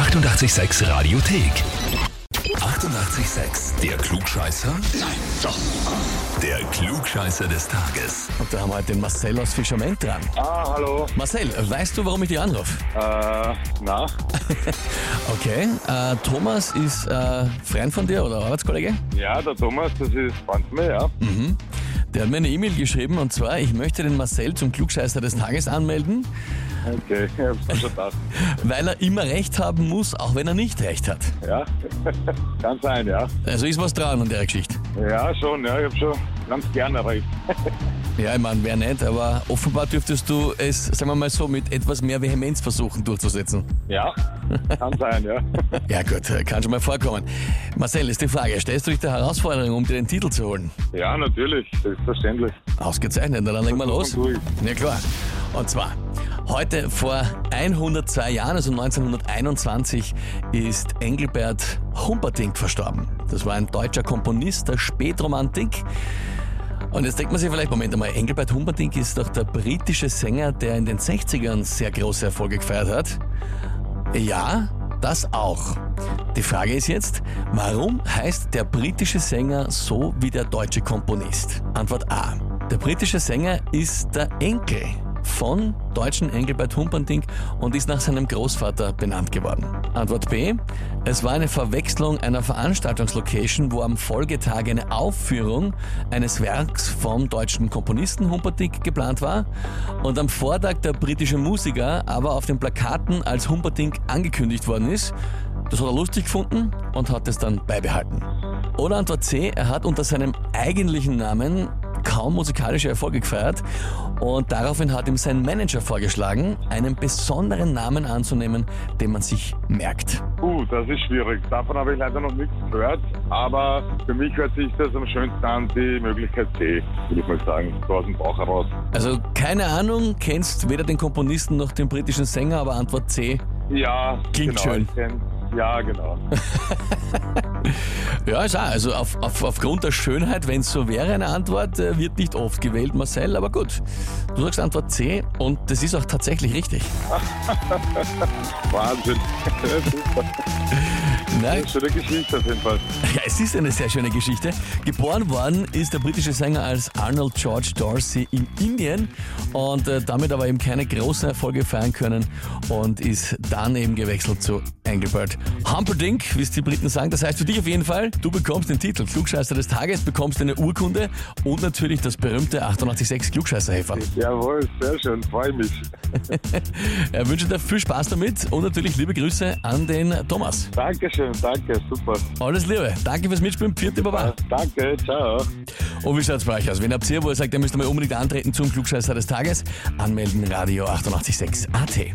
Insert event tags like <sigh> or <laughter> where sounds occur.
886 Radiothek. 88,6. Der Klugscheißer? Nein, doch. Der Klugscheißer des Tages. Und da haben wir heute den Marcel aus Fischerment dran. Ah, hallo. Marcel, weißt du, warum ich dich anrufe? Äh, na? <laughs> Okay, äh, Thomas ist äh, Freund von dir oder Arbeitskollege? Ja, der Thomas, das ist Freund von mir, ja. Der hat mir eine E-Mail geschrieben und zwar, ich möchte den Marcel zum Klugscheißer des Tages anmelden, Okay, ich hab's mir schon gedacht. weil er immer recht haben muss, auch wenn er nicht recht hat. Ja, <laughs> kann sein, ja. Also ist was dran an der Geschichte. Ja, schon, ja, ich hab schon ganz gerne recht. <laughs> Ja, ich meine, wer nicht, aber offenbar dürftest du es, sagen wir mal so, mit etwas mehr Vehemenz versuchen durchzusetzen. Ja, kann sein, ja. <laughs> Ja gut, kann schon mal vorkommen. Marcel, ist die Frage, stellst du dich der Herausforderung, um dir den Titel zu holen? Ja, natürlich, selbstverständlich. Ausgezeichnet, dann legen wir los. Ja klar. Und zwar, heute vor 102 Jahren, also 1921, ist Engelbert Humperdinck verstorben. Das war ein deutscher Komponist der Spätromantik. Und jetzt denkt man sich vielleicht, Moment einmal, Engelbert Humperdinck ist doch der britische Sänger, der in den 60ern sehr große Erfolge gefeiert hat. Ja, das auch. Die Frage ist jetzt, warum heißt der britische Sänger so wie der deutsche Komponist? Antwort A. Der britische Sänger ist der Enkel von deutschen Engelbert Humperdinck und ist nach seinem Großvater benannt geworden. Antwort B. Es war eine Verwechslung einer Veranstaltungslocation, wo am Folgetag eine Aufführung eines Werks vom deutschen Komponisten Humperdinck geplant war und am Vortag der britische Musiker aber auf den Plakaten als Humperdinck angekündigt worden ist. Das hat er lustig gefunden und hat es dann beibehalten. Oder Antwort C, er hat unter seinem eigentlichen Namen kaum musikalische Erfolge gefeiert und daraufhin hat ihm sein Manager vorgeschlagen, einen besonderen Namen anzunehmen, den man sich merkt. Uh, das ist schwierig. Davon habe ich leider noch nichts gehört. Aber für mich hört sich das am schönsten an, die Möglichkeit C, würde ich mal sagen. So aus dem Bauch heraus. Also keine Ahnung, kennst weder den Komponisten noch den britischen Sänger, aber Antwort C. Ja, Klingt genau, schön. kenn- Ja, genau. <laughs> Ja, ist auch, also auf, auf, aufgrund der Schönheit, wenn es so wäre, eine Antwort, äh, wird nicht oft gewählt, Marcel, aber gut. Du sagst Antwort C und das ist auch tatsächlich richtig. <laughs> Wahnsinn. <laughs> Super. Nein, Schöne Geschichte auf jeden Fall. Ja, es ist eine sehr schöne Geschichte. Geboren worden ist der britische Sänger als Arnold George Dorsey in Indien und äh, damit aber eben keine großen Erfolge feiern können und ist dann eben gewechselt zu Engelbert Humperdinck, wie es die Briten sagen. Das heißt für dich auf jeden Fall, du bekommst den Titel Klugscheißer des Tages, bekommst eine Urkunde und natürlich das berühmte 886 Klugscheißerhefern. Jawohl, sehr schön, freue mich. <laughs> Ich wünsche dir viel Spaß damit und natürlich liebe Grüße an den Thomas. Dankeschön, danke, super. Alles Liebe. Danke fürs Mitspielen. Vierte Baba. Danke, ciao. Und wie schaut's bei euch aus? Wenn habt ihr, wo ihr sagt, ihr müsst mal unbedingt antreten zum Klugscheißer des Tages, anmelden Radio 886 AT.